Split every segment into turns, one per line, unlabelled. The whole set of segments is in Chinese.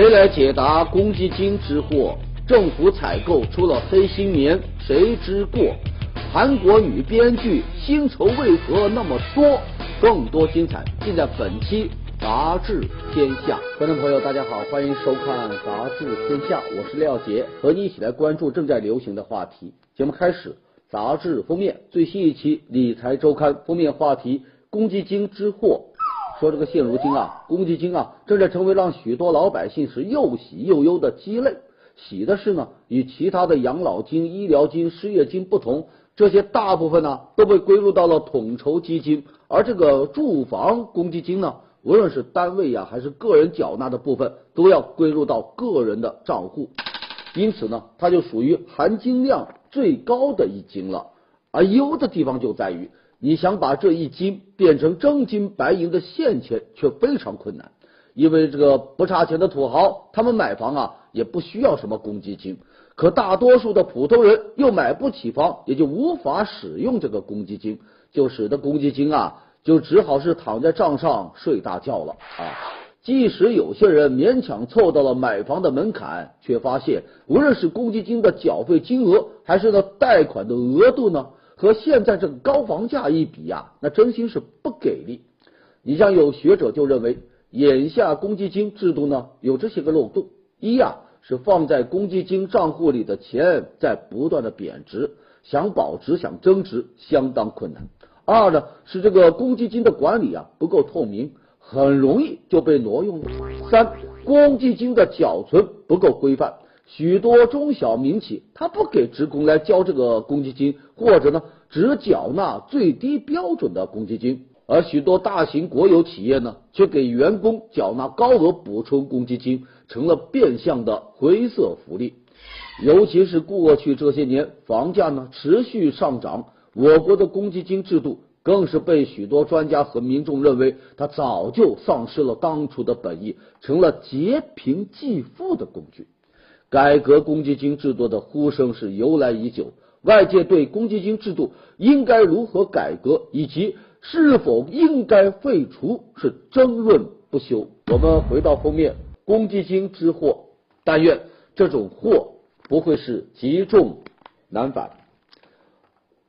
谁来解答公积金之祸？政府采购出了黑心棉，谁之过？韩国女编剧薪酬为何那么多？更多精彩尽在本期《杂志天下》。观众朋友，大家好，欢迎收看《杂志天下》，我是廖杰，和你一起来关注正在流行的话题。节目开始，杂志封面最新一期《理财周刊》封面话题：公积金之祸。说这个现如今啊，公积金啊，正在成为让许多老百姓是又喜又忧的鸡肋。喜的是呢，与其他的养老金、医疗金、失业金不同，这些大部分呢都被归入到了统筹基金，而这个住房公积金呢，无论是单位呀还是个人缴纳的部分，都要归入到个人的账户，因此呢，它就属于含金量最高的一金了。而优的地方就在于。你想把这一金变成真金白银的现钱，却非常困难，因为这个不差钱的土豪，他们买房啊也不需要什么公积金，可大多数的普通人又买不起房，也就无法使用这个公积金，就使得公积金啊就只好是躺在账上睡大觉了啊。即使有些人勉强凑到了买房的门槛，却发现无论是公积金的缴费金额，还是呢贷款的额度呢。和现在这个高房价一比呀，那真心是不给力。你像有学者就认为，眼下公积金制度呢有这些个漏洞：一呀是放在公积金账户里的钱在不断的贬值，想保值想增值相当困难；二呢是这个公积金的管理啊不够透明，很容易就被挪用了；三公积金的缴存不够规范。许多中小民企，他不给职工来交这个公积金，或者呢，只缴纳最低标准的公积金；而许多大型国有企业呢，却给员工缴纳高额补充公积金，成了变相的灰色福利。尤其是过去这些年，房价呢持续上涨，我国的公积金制度更是被许多专家和民众认为，它早就丧失了当初的本意，成了劫贫济富的工具。改革公积金制度的呼声是由来已久，外界对公积金制度应该如何改革以及是否应该废除是争论不休。我们回到封面，公积金之祸，但愿这种祸不会是积重难返。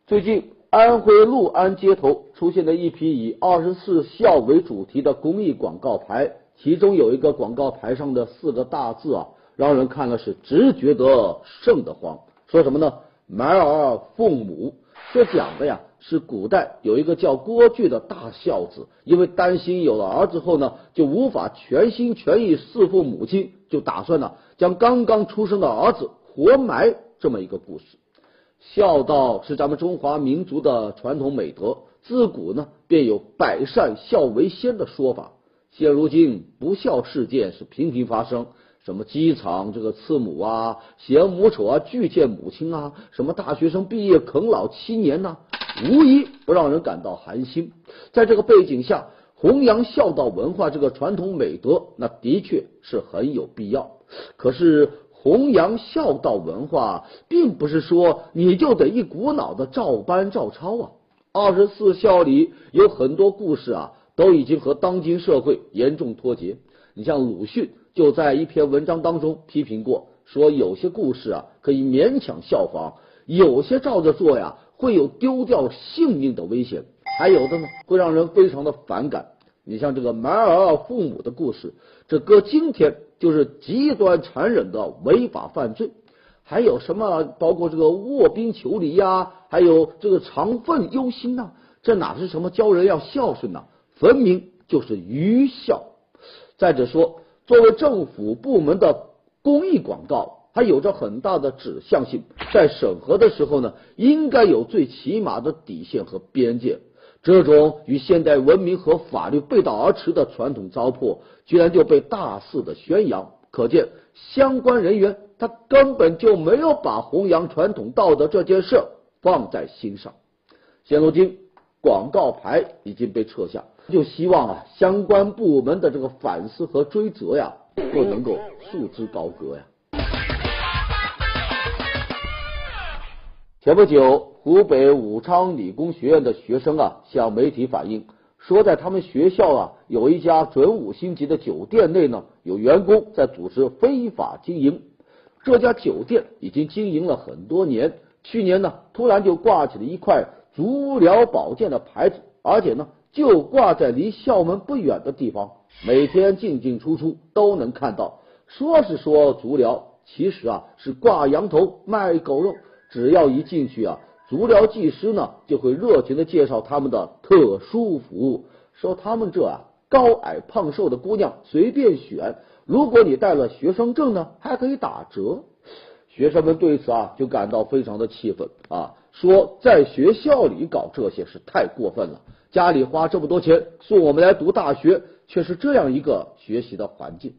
最近，安徽六安街头出现了一批以二十四孝为主题的公益广告牌，其中有一个广告牌上的四个大字啊。让人看了是直觉得瘆得慌。说什么呢？埋儿奉母，这讲的呀是古代有一个叫郭巨的大孝子，因为担心有了儿子后呢就无法全心全意侍奉母亲，就打算呢将刚刚出生的儿子活埋。这么一个故事。孝道是咱们中华民族的传统美德，自古呢便有百善孝为先的说法。现如今不孝事件是频频发生。什么机场这个刺母啊，嫌母丑啊，拒见母亲啊，什么大学生毕业啃老七年呢，无一不让人感到寒心。在这个背景下，弘扬孝道文化这个传统美德，那的确是很有必要。可是弘扬孝道文化，并不是说你就得一股脑的照搬照抄啊。二十四孝里有很多故事啊，都已经和当今社会严重脱节。你像鲁迅。就在一篇文章当中批评过，说有些故事啊可以勉强效仿，有些照着做呀会有丢掉性命的危险，还有的呢会让人非常的反感。你像这个埋儿父母的故事，这搁今天就是极端残忍的违法犯罪。还有什么包括这个卧冰求鲤呀，还有这个长愤忧心呐，这哪是什么教人要孝顺呐，分明就是愚孝。再者说。作为政府部门的公益广告，它有着很大的指向性，在审核的时候呢，应该有最起码的底线和边界。这种与现代文明和法律背道而驰的传统糟粕，居然就被大肆的宣扬，可见相关人员他根本就没有把弘扬传统道德这件事放在心上。现如今，广告牌已经被撤下。就希望啊，相关部门的这个反思和追责呀，都能够束之高阁呀。前不久，湖北武昌理工学院的学生啊，向媒体反映说在他们学校啊有一家准五星级的酒店内呢，有员工在组织非法经营。这家酒店已经经营了很多年，去年呢突然就挂起了一块足疗保健的牌子，而且呢就挂在离校门不远的地方，每天进进出出都能看到。说是说足疗，其实啊是挂羊头卖狗肉，只要一进去啊。足疗技师呢，就会热情的介绍他们的特殊服务，说他们这啊高矮胖瘦的姑娘随便选，如果你带了学生证呢，还可以打折。学生们对此啊就感到非常的气愤啊，说在学校里搞这些是太过分了，家里花这么多钱送我们来读大学，却是这样一个学习的环境。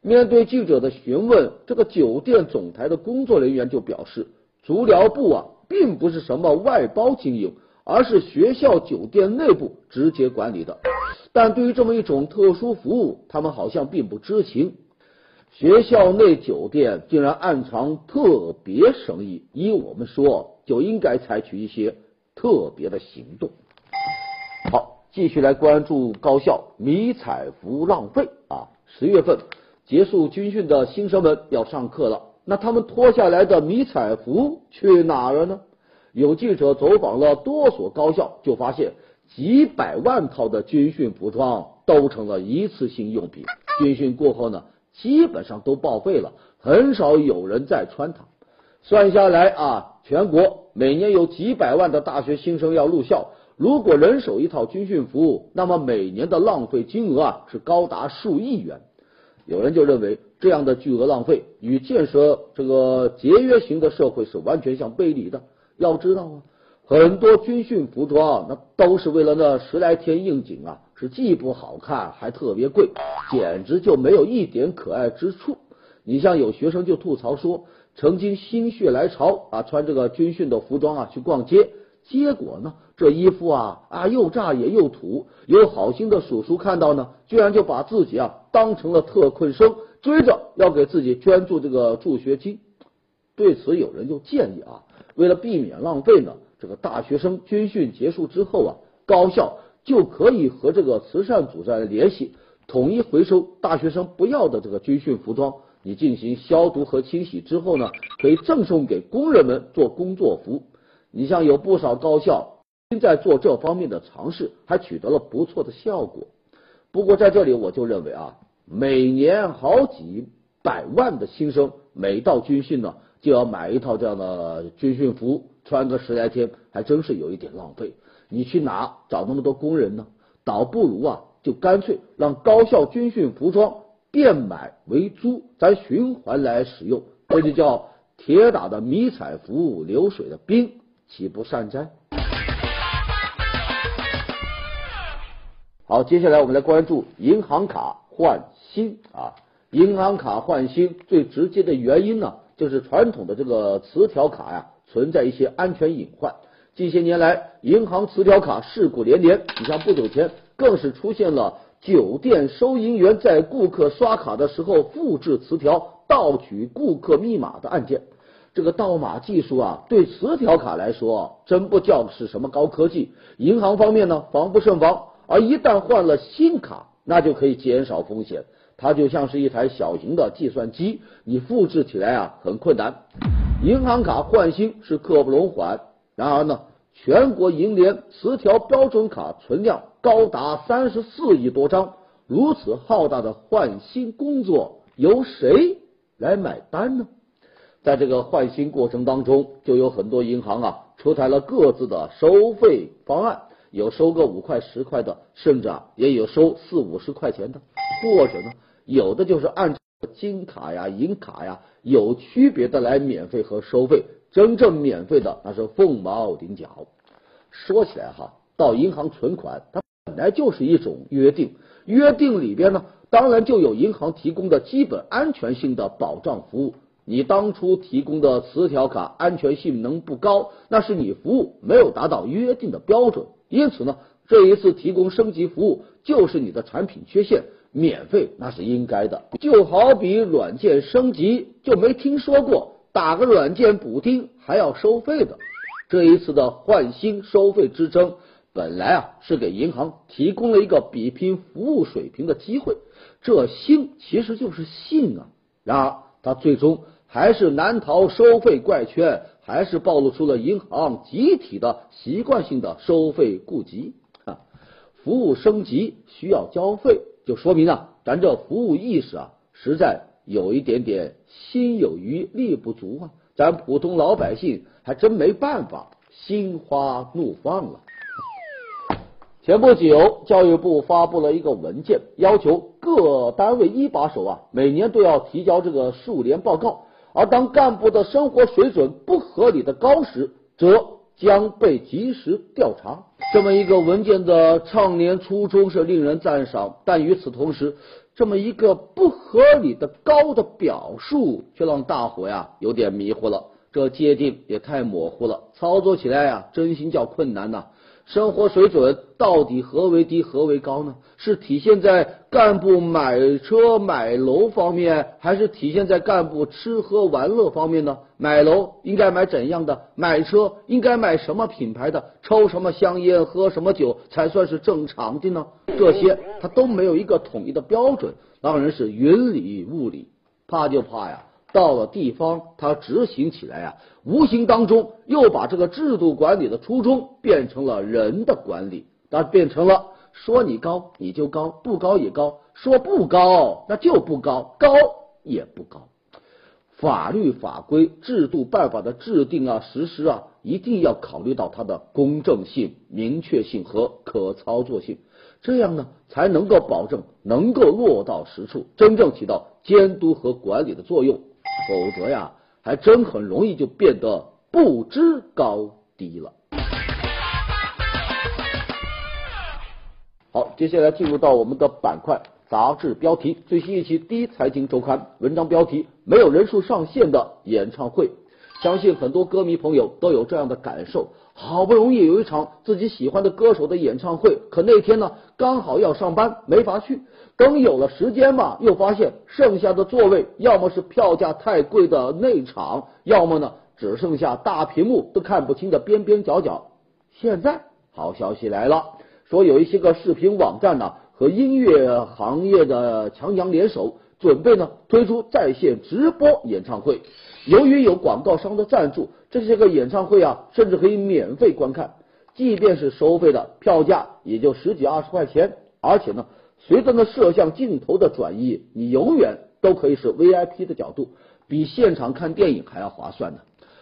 面对记者的询问，这个酒店总台的工作人员就表示，足疗部啊。并不是什么外包经营，而是学校酒店内部直接管理的。但对于这么一种特殊服务，他们好像并不知情。学校内酒店竟然暗藏特别生意，依我们说，就应该采取一些特别的行动。继续来关注高校迷彩服浪费啊！十月份结束军训的新生们要上课了。那他们脱下来的迷彩服去哪了呢？有记者走访了多所高校，就发现几百万套的军训服装都成了一次性用品。军训过后呢，基本上都报废了，很少有人再穿它。算下来啊，全国每年有几百万的大学新生要入校，如果人手一套军训服，那么每年的浪费金额啊是高达数亿元。有人就认为。这样的巨额浪费与建设这个节约型的社会是完全相背离的。要知道啊，很多军训服装那都是为了那十来天应景啊，是既不好看还特别贵，简直就没有一点可爱之处。你像有学生就吐槽说，曾经心血来潮啊，穿这个军训的服装啊去逛街。结果呢，这衣服啊啊又炸也又土，有好心的叔叔看到呢，居然就把自己啊当成了特困生，追着要给自己捐助这个助学金。对此，有人就建议啊，为了避免浪费呢，这个大学生军训结束之后啊，高校就可以和这个慈善组织来联系，统一回收大学生不要的这个军训服装，你进行消毒和清洗之后呢，可以赠送给工人们做工作服。你像有不少高校在做这方面的尝试，还取得了不错的效果。不过在这里我就认为啊，每年好几百万的新生每到军训呢，就要买一套这样的军训服，穿个十来天，还真是有一点浪费。你去哪找那么多工人呢？倒不如啊，就干脆让高校军训服装变买为租，咱循环来使用，这就叫铁打的迷彩服务，流水的兵。岂不善哉？好，接下来我们来关注银行卡换新啊。银行卡换新最直接的原因呢，就是传统的这个磁条卡呀存在一些安全隐患。近些年来，银行磁条卡事故连连。你像不久前，更是出现了酒店收银员在顾客刷卡的时候复制磁条盗取顾客密码的案件。这个盗码技术啊，对磁条卡来说，真不叫是什么高科技。银行方面呢，防不胜防。而一旦换了新卡，那就可以减少风险。它就像是一台小型的计算机，你复制起来啊很困难。银行卡换新是刻不容缓。然而呢，全国银联磁条标准卡存量高达三十四亿多张，如此浩大的换新工作，由谁来买单呢？在这个换新过程当中，就有很多银行啊出台了各自的收费方案，有收个五块十块的，甚至啊也有收四五十块钱的，或者呢有的就是按照金卡呀、银卡呀有区别的来免费和收费，真正免费的那是凤毛麟角。说起来哈，到银行存款它本来就是一种约定，约定里边呢当然就有银行提供的基本安全性的保障服务。你当初提供的磁条卡安全性能不高，那是你服务没有达到约定的标准。因此呢，这一次提供升级服务就是你的产品缺陷，免费那是应该的。就好比软件升级，就没听说过打个软件补丁还要收费的。这一次的换新收费之争，本来啊是给银行提供了一个比拼服务水平的机会，这兴其实就是信啊。然而他最终还是难逃收费怪圈，还是暴露出了银行集体的习惯性的收费痼疾啊。服务升级需要交费，就说明啊，咱这服务意识啊，实在有一点点心有余力不足啊。咱普通老百姓还真没办法，心花怒放了。前不久，教育部发布了一个文件，要求各单位一把手啊，每年都要提交这个数联报告。而当干部的生活水准不合理的高时，则将被及时调查。这么一个文件的倡廉初衷是令人赞赏，但与此同时，这么一个不合理的高的表述，却让大伙呀有点迷糊了。这界定也太模糊了，操作起来呀，真心叫困难呐。生活水准到底何为低，何为高呢？是体现在干部买车买楼方面，还是体现在干部吃喝玩乐方面呢？买楼应该买怎样的？买车应该买什么品牌的？抽什么香烟，喝什么酒才算是正常的呢？这些他都没有一个统一的标准，让人是云里雾里。怕就怕呀！到了地方，他执行起来啊，无形当中又把这个制度管理的初衷变成了人的管理，那变成了说你高你就高，不高也高；说不高那就不高，高也不高。法律法规、制度办法的制定啊、实施啊，一定要考虑到它的公正性、明确性和可操作性，这样呢，才能够保证能够落到实处，真正起到监督和管理的作用。否则呀，还真很容易就变得不知高低了。好，接下来进入到我们的板块杂志标题，最新一期《第一财经周刊》文章标题：没有人数上限的演唱会。相信很多歌迷朋友都有这样的感受，好不容易有一场自己喜欢的歌手的演唱会，可那天呢刚好要上班，没法去。等有了时间嘛，又发现剩下的座位要么是票价太贵的内场，要么呢只剩下大屏幕都看不清的边边角角。现在好消息来了，说有一些个视频网站呢和音乐行业的强强联手，准备呢推出在线直播演唱会。由于有广告商的赞助，这些个演唱会啊甚至可以免费观看，即便是收费的票价也就十几二十块钱，而且呢。随着那摄像镜头的转移，你永远都可以是 VIP 的角度，比现场看电影还要划算呢。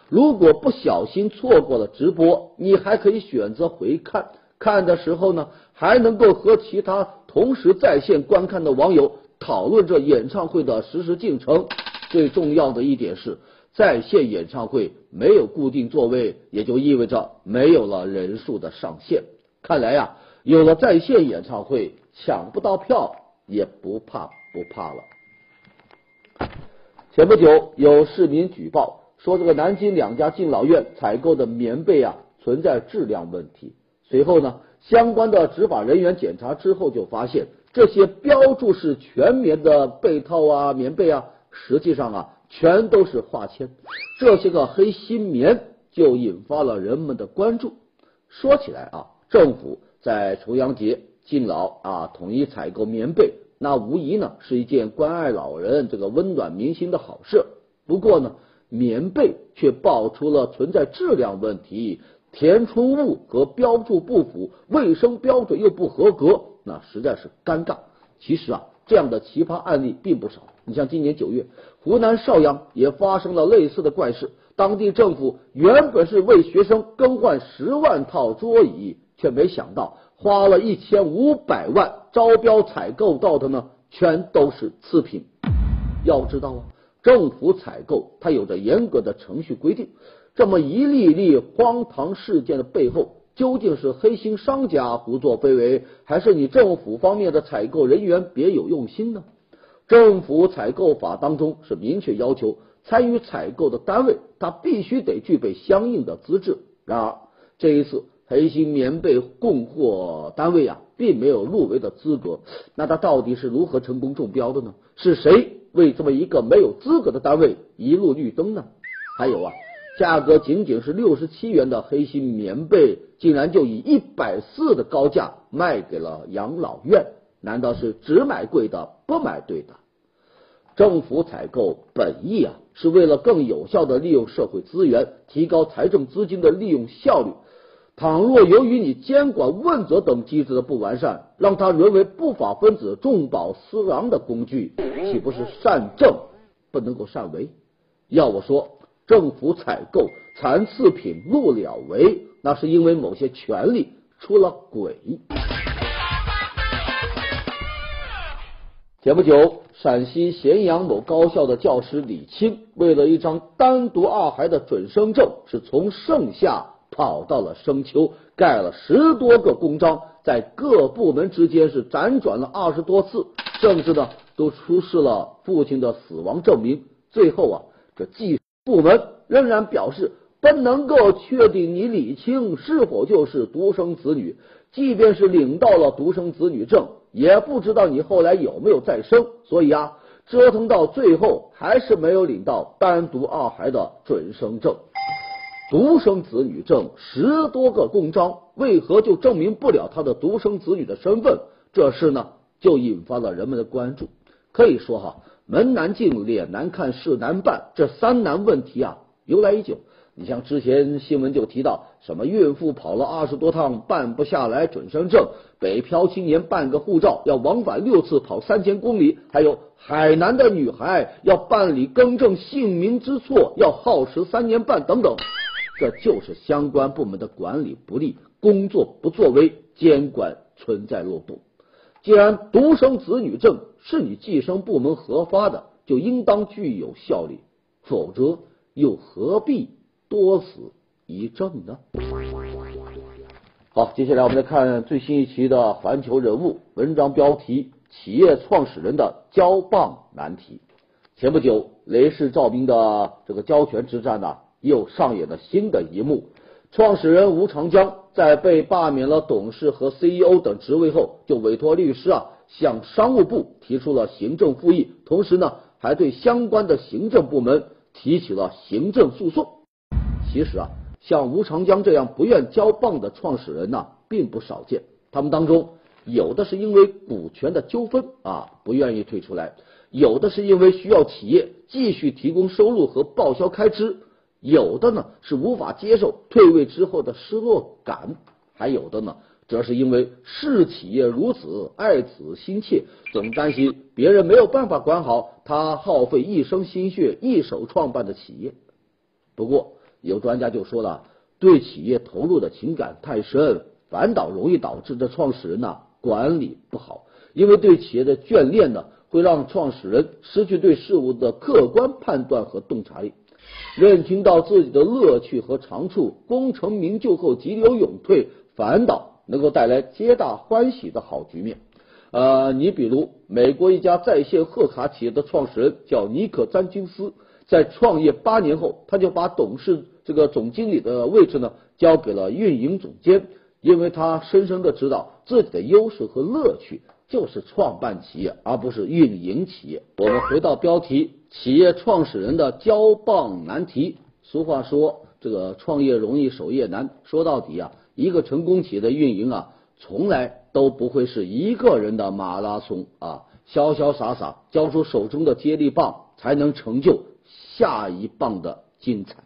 如果不小心错过了直播，你还可以选择回看，看的时候呢，还能够和其他同时在线观看的网友讨论这演唱会的实时进程。最重要的一点是，在线演唱会没有固定座位，也就意味着没有了人数的上限。看来呀，有了在线演唱会。抢不到票也不怕不怕了。前不久有市民举报说，这个南京两家敬老院采购的棉被啊存在质量问题。随后呢，相关的执法人员检查之后就发现，这些标注是全棉的被套啊、棉被啊，实际上啊全都是化纤。这些个黑心棉就引发了人们的关注。说起来啊，政府在重阳节。敬老啊，统一采购棉被，那无疑呢是一件关爱老人、这个温暖民心的好事。不过呢，棉被却爆出了存在质量问题，填充物和标注不符，卫生标准又不合格，那实在是尴尬。其实啊，这样的奇葩案例并不少。你像今年九月，湖南邵阳也发生了类似的怪事，当地政府原本是为学生更换十万套桌椅，却没想到。花了一千五百万招标采购到的呢，全都是次品。要知道啊，政府采购它有着严格的程序规定。这么一例例荒唐事件的背后，究竟是黑心商家胡作非为，还是你政府方面的采购人员别有用心呢？政府采购法当中是明确要求，参与采购的单位他必须得具备相应的资质。然而这一次。黑心棉被供货单位啊，并没有入围的资格。那他到底是如何成功中标的呢？是谁为这么一个没有资格的单位一路绿灯呢？还有啊，价格仅仅是六十七元的黑心棉被，竟然就以一百四的高价卖给了养老院，难道是只买贵的不买对的？政府采购本意啊，是为了更有效的利用社会资源，提高财政资金的利用效率。倘若由于你监管问责等机制的不完善，让它沦为不法分子重宝私囊的工具，岂不是善政不能够善为？要我说，政府采购残次品入了围，那是因为某些权力出了轨。前不久，陕西咸阳某高校的教师李青，为了一张单独二孩的准生证，是从盛夏。跑到了深秋，盖了十多个公章，在各部门之间是辗转了二十多次，甚至呢都出示了父亲的死亡证明。最后啊，这技部门仍然表示不能够确定你李青是否就是独生子女，即便是领到了独生子女证，也不知道你后来有没有再生。所以啊，折腾到最后还是没有领到单独二孩的准生证。独生子女证十多个公章，为何就证明不了他的独生子女的身份？这事呢，就引发了人们的关注。可以说哈，门难进，脸难看，事难办，这三难问题啊，由来已久。你像之前新闻就提到，什么孕妇跑了二十多趟办不下来准生证，北漂青年办个护照要往返六次跑三千公里，还有海南的女孩要办理更正姓名之错要耗时三年半等等。这就是相关部门的管理不力，工作不作为，监管存在漏洞。既然独生子女证是你计生部门核发的，就应当具有效力，否则又何必多死一证呢？好，接下来我们来看最新一期的《环球人物》文章标题：企业创始人的交棒难题。前不久，雷士照明的这个交权之战呢？又上演了新的一幕。创始人吴长江在被罢免了董事和 CEO 等职位后，就委托律师啊向商务部提出了行政复议，同时呢还对相关的行政部门提起了行政诉讼。其实啊，像吴长江这样不愿交棒的创始人呢并不少见，他们当中有的是因为股权的纠纷啊不愿意退出来，有的是因为需要企业继续提供收入和报销开支。有的呢是无法接受退位之后的失落感，还有的呢则是因为视企业如子，爱子心切，总担心别人没有办法管好他耗费一生心血一手创办的企业。不过有专家就说了，对企业投入的情感太深，反倒容易导致这创始人呢管理不好，因为对企业的眷恋呢会让创始人失去对事物的客观判断和洞察力。认清到自己的乐趣和长处，功成名就后急流勇退，反倒能够带来皆大欢喜的好局面。呃，你比如美国一家在线贺卡企业的创始人叫尼克詹金斯，在创业八年后，他就把董事这个总经理的位置呢交给了运营总监，因为他深深的知道自己的优势和乐趣就是创办企业，而不是运营企业。我们回到标题。企业创始人的交棒难题。俗话说，这个创业容易守业难。说到底啊，一个成功企业的运营啊，从来都不会是一个人的马拉松啊，潇潇洒洒交出手中的接力棒，才能成就下一棒的精彩。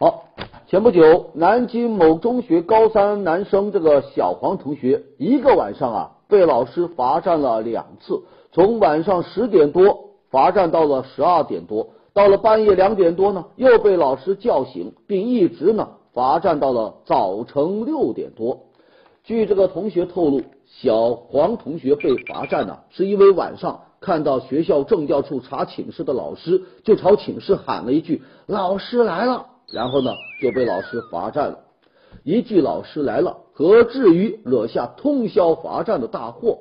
好，前不久，南京某中学高三男生这个小黄同学，一个晚上啊。被老师罚站了两次，从晚上十点多罚站到了十二点多，到了半夜两点多呢，又被老师叫醒，并一直呢罚站到了早晨六点多。据这个同学透露，小黄同学被罚站呢，是因为晚上看到学校政教处查寝室的老师，就朝寝室喊了一句“老师来了”，然后呢就被老师罚站了。一句“老师来了”。何至于惹下通宵罚站的大祸？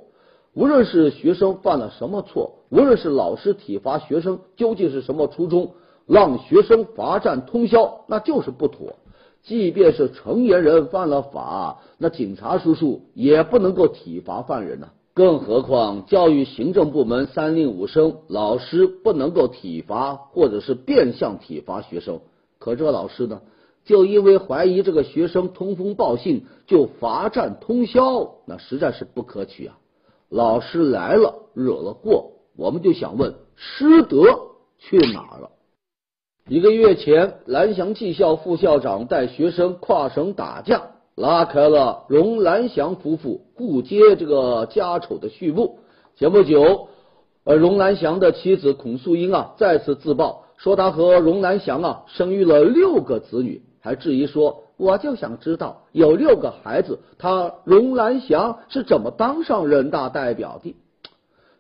无论是学生犯了什么错，无论是老师体罚学生究竟是什么初衷，让学生罚站通宵，那就是不妥。即便是成年人犯了法，那警察叔叔也不能够体罚犯人呢。更何况教育行政部门三令五申，老师不能够体罚或者是变相体罚学生。可这老师呢，就因为怀疑这个学生通风报信，就罚站通宵，那实在是不可取啊！老师来了，惹了祸，我们就想问师德去哪了？一个月前，蓝翔技校副校长带学生跨省打架。拉开了荣兰祥夫妇互揭这个家丑的序幕。前不久，呃，荣兰祥的妻子孔素英啊再次自曝，说他和荣兰祥啊生育了六个子女，还质疑说，我就想知道有六个孩子，他荣兰祥是怎么当上人大代表的？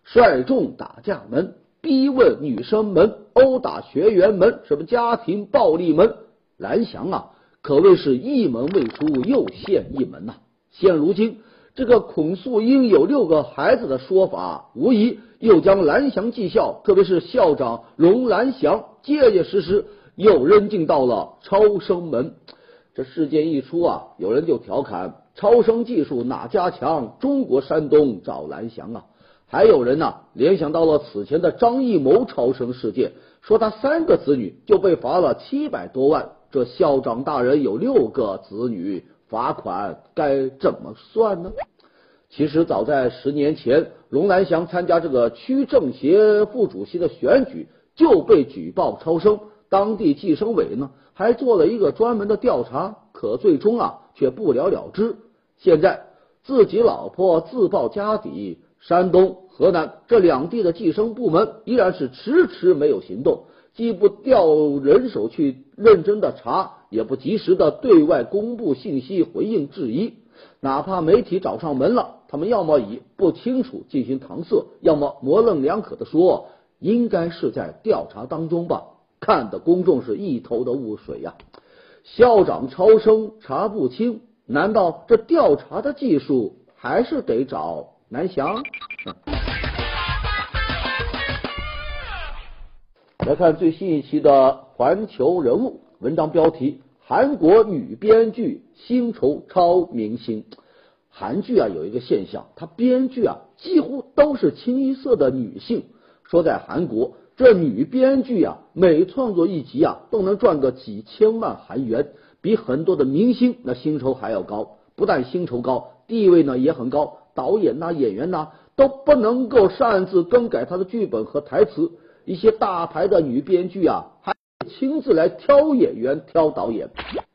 率众打架门，逼问女生门，殴打学员门，什么家庭暴力门？兰祥啊！可谓是一门未出，又现一门呐！现如今，这个孔素英有六个孩子的说法，无疑又将蓝翔技校，特别是校长荣兰祥，结结实实又扔进到了超生门。这事件一出啊，有人就调侃：超生技术哪家强？中国山东找蓝翔啊！还有人呢，联想到了此前的张艺谋超生事件，说他三个子女就被罚了七百多万。这校长大人有六个子女，罚款该怎么算呢？其实早在十年前，龙兰祥参加这个区政协副主席的选举就被举报超生，当地计生委呢还做了一个专门的调查，可最终啊却不了了之。现在自己老婆自曝家底，山东、河南这两地的计生部门依然是迟迟没有行动。既不调人手去认真的查，也不及时的对外公布信息回应质疑，哪怕媒体找上门了，他们要么以不清楚进行搪塞，要么模棱两可的说应该是在调查当中吧，看的公众是一头的雾水呀。校长超生查不清，难道这调查的技术还是得找南翔？来看最新一期的《环球人物》文章标题：韩国女编剧薪酬超明星。韩剧啊有一个现象，它编剧啊几乎都是清一色的女性。说在韩国，这女编剧啊每创作一集啊都能赚个几千万韩元，比很多的明星那薪酬还要高。不但薪酬高，地位呢也很高。导演呐、演员呐都不能够擅自更改他的剧本和台词。一些大牌的女编剧啊，亲自来挑演员、挑导演。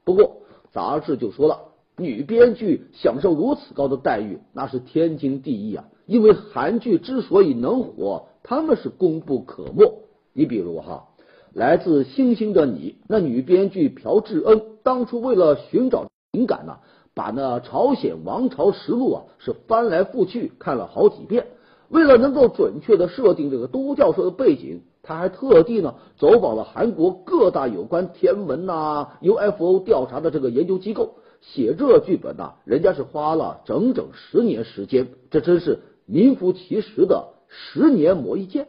不过杂志就说了，女编剧享受如此高的待遇，那是天经地义啊。因为韩剧之所以能火，他们是功不可没。你比如哈，来自星星的你，那女编剧朴智恩当初为了寻找灵感呢，把那朝鲜王朝实录啊是翻来覆去看了好几遍。为了能够准确的设定这个都教授的背景，他还特地呢走访了韩国各大有关天文呐、UFO 调查的这个研究机构。写这剧本呐，人家是花了整整十年时间，这真是名副其实的十年磨一剑。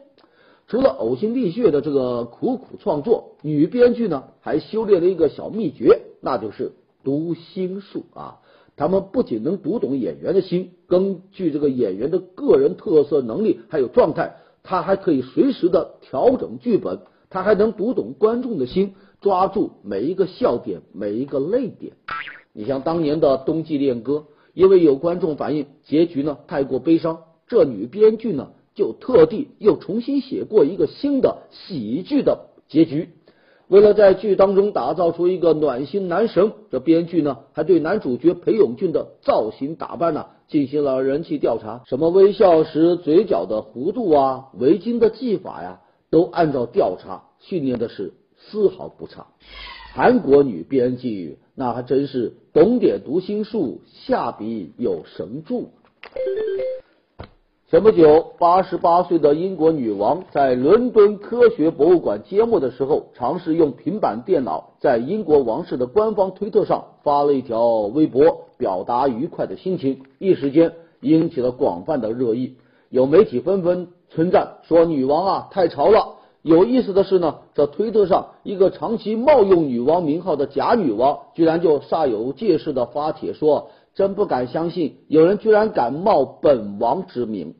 除了呕心沥血的这个苦苦创作，女编剧呢还修炼了一个小秘诀，那就是读心术啊。他们不仅能读懂演员的心，根据这个演员的个人特色、能力还有状态，他还可以随时的调整剧本。他还能读懂观众的心，抓住每一个笑点、每一个泪点。你像当年的《冬季恋歌》，因为有观众反映结局呢太过悲伤，这女编剧呢就特地又重新写过一个新的喜剧的结局。为了在剧当中打造出一个暖心男神，这编剧呢还对男主角裴勇俊的造型打扮呢进行了人气调查，什么微笑时嘴角的弧度啊，围巾的系法呀，都按照调查训练的是丝毫不差。韩国女编剧那还真是懂点读心术，下笔有神助。前不久，八十八岁的英国女王在伦敦科学博物馆揭幕的时候，尝试用平板电脑在英国王室的官方推特上发了一条微博，表达愉快的心情，一时间引起了广泛的热议。有媒体纷纷称赞说：“女王啊，太潮了！”有意思的是呢，这推特上一个长期冒用女王名号的假女王，居然就煞有介事的发帖说：“真不敢相信有人居然敢冒本王之名。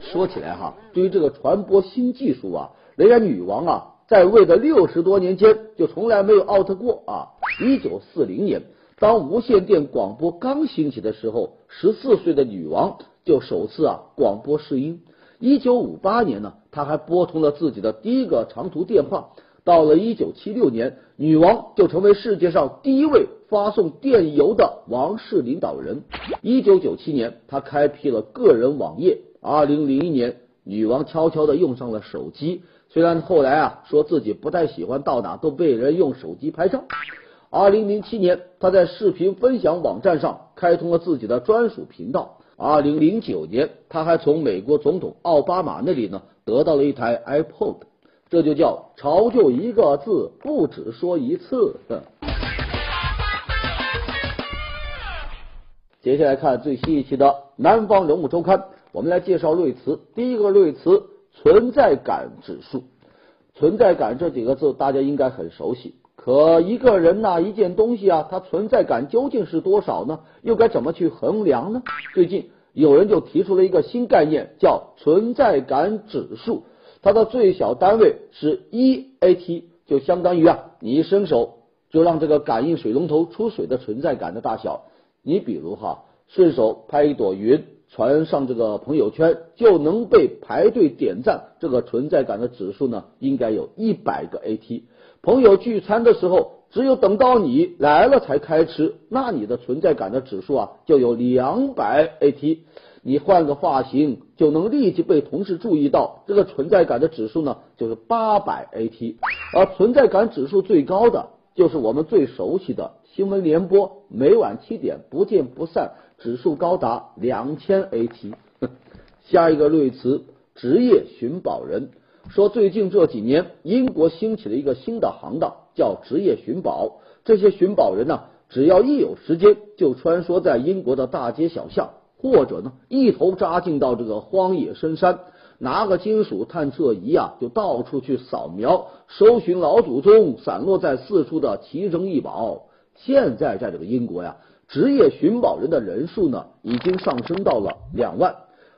说起来哈，对于这个传播新技术啊，人家女王啊，在位的六十多年间就从来没有 out 过啊。一九四零年，当无线电广播刚兴起的时候，十四岁的女王就首次啊广播试音。一九五八年呢，她还拨通了自己的第一个长途电话。到了一九七六年，女王就成为世界上第一位发送电邮的王室领导人。一九九七年，她开辟了个人网页。二零零一年，女王悄悄的用上了手机。虽然后来啊说自己不太喜欢到哪都被人用手机拍照。二零零七年，她在视频分享网站上开通了自己的专属频道。二零零九年，她还从美国总统奥巴马那里呢得到了一台 iPod。这就叫潮就一个字，不止说一次。接下来看最新一期的《南方人物周刊》，我们来介绍瑞词。第一个瑞词存在感指数。存在感这几个字大家应该很熟悉。可一个人呐，一件东西啊，它存在感究竟是多少呢？又该怎么去衡量呢？最近有人就提出了一个新概念，叫存在感指数。它的最小单位是一 AT，就相当于啊，你一伸手就让这个感应水龙头出水的存在感的大小。你比如哈，顺手拍一朵云传上这个朋友圈，就能被排队点赞，这个存在感的指数呢，应该有一百个 AT。朋友聚餐的时候，只有等到你来了才开吃，那你的存在感的指数啊，就有两百 AT。你换个发型就能立即被同事注意到，这个存在感的指数呢就是八百 AT，而存在感指数最高的就是我们最熟悉的新闻联播，每晚七点不见不散，指数高达两千 AT。下一个瑞词，职业寻宝人说，最近这几年英国兴起了一个新的行当，叫职业寻宝。这些寻宝人呢，只要一有时间，就穿梭在英国的大街小巷。或者呢，一头扎进到这个荒野深山，拿个金属探测仪啊，就到处去扫描、搜寻老祖宗散落在四处的奇珍异宝。现在在这个英国呀，职业寻宝人的人数呢，已经上升到了两万。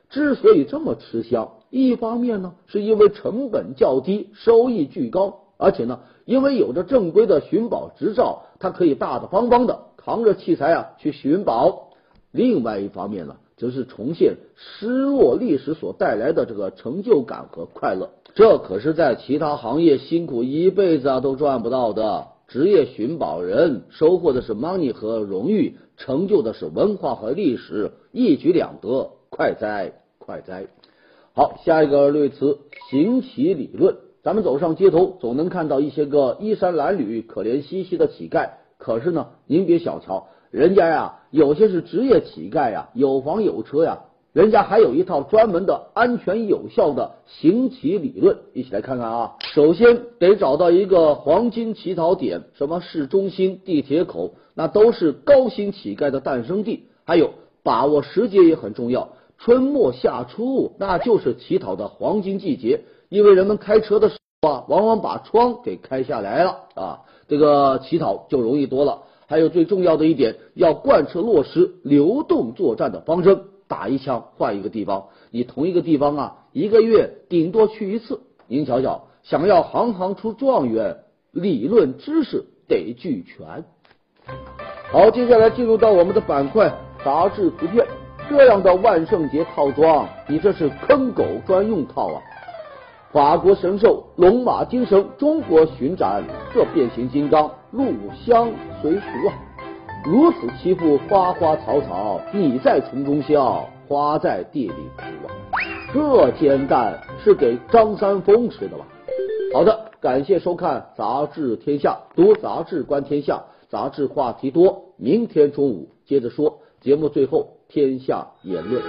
之所以这么吃香，一方面呢，是因为成本较低，收益巨高，而且呢，因为有着正规的寻宝执照，他可以大大方方的扛着器材啊去寻宝。另外一方面呢，则是重现失落历史所带来的这个成就感和快乐，这可是在其他行业辛苦一辈子啊都赚不到的。职业寻宝人收获的是 money 和荣誉，成就的是文化和历史，一举两得，快哉快哉！好，下一个类词行乞理论，咱们走上街头，总能看到一些个衣衫褴褛、可怜兮兮的乞丐，可是呢，您别小瞧。人家呀，有些是职业乞丐呀，有房有车呀，人家还有一套专门的安全有效的行乞理论，一起来看看啊。首先得找到一个黄金乞讨点，什么市中心、地铁口，那都是高薪乞丐的诞生地。还有把握时节也很重要，春末夏初那就是乞讨的黄金季节，因为人们开车的时候啊，往往把窗给开下来了啊，这个乞讨就容易多了。还有最重要的一点，要贯彻落实流动作战的方针，打一枪换一个地方。你同一个地方啊，一个月顶多去一次。您瞧瞧，想要行行出状元，理论知识得俱全。好，接下来进入到我们的板块杂志图片，这样的万圣节套装，你这是坑狗专用套啊！法国神兽龙马精神中国巡展，这变形金刚入乡随俗啊！如此欺负花花草草，你在丛中笑，花在地里哭啊！这煎蛋是给张三丰吃的吧？好的，感谢收看《杂志天下》，读杂志观天下，杂志话题多。明天中午接着说，节目最后天下言论。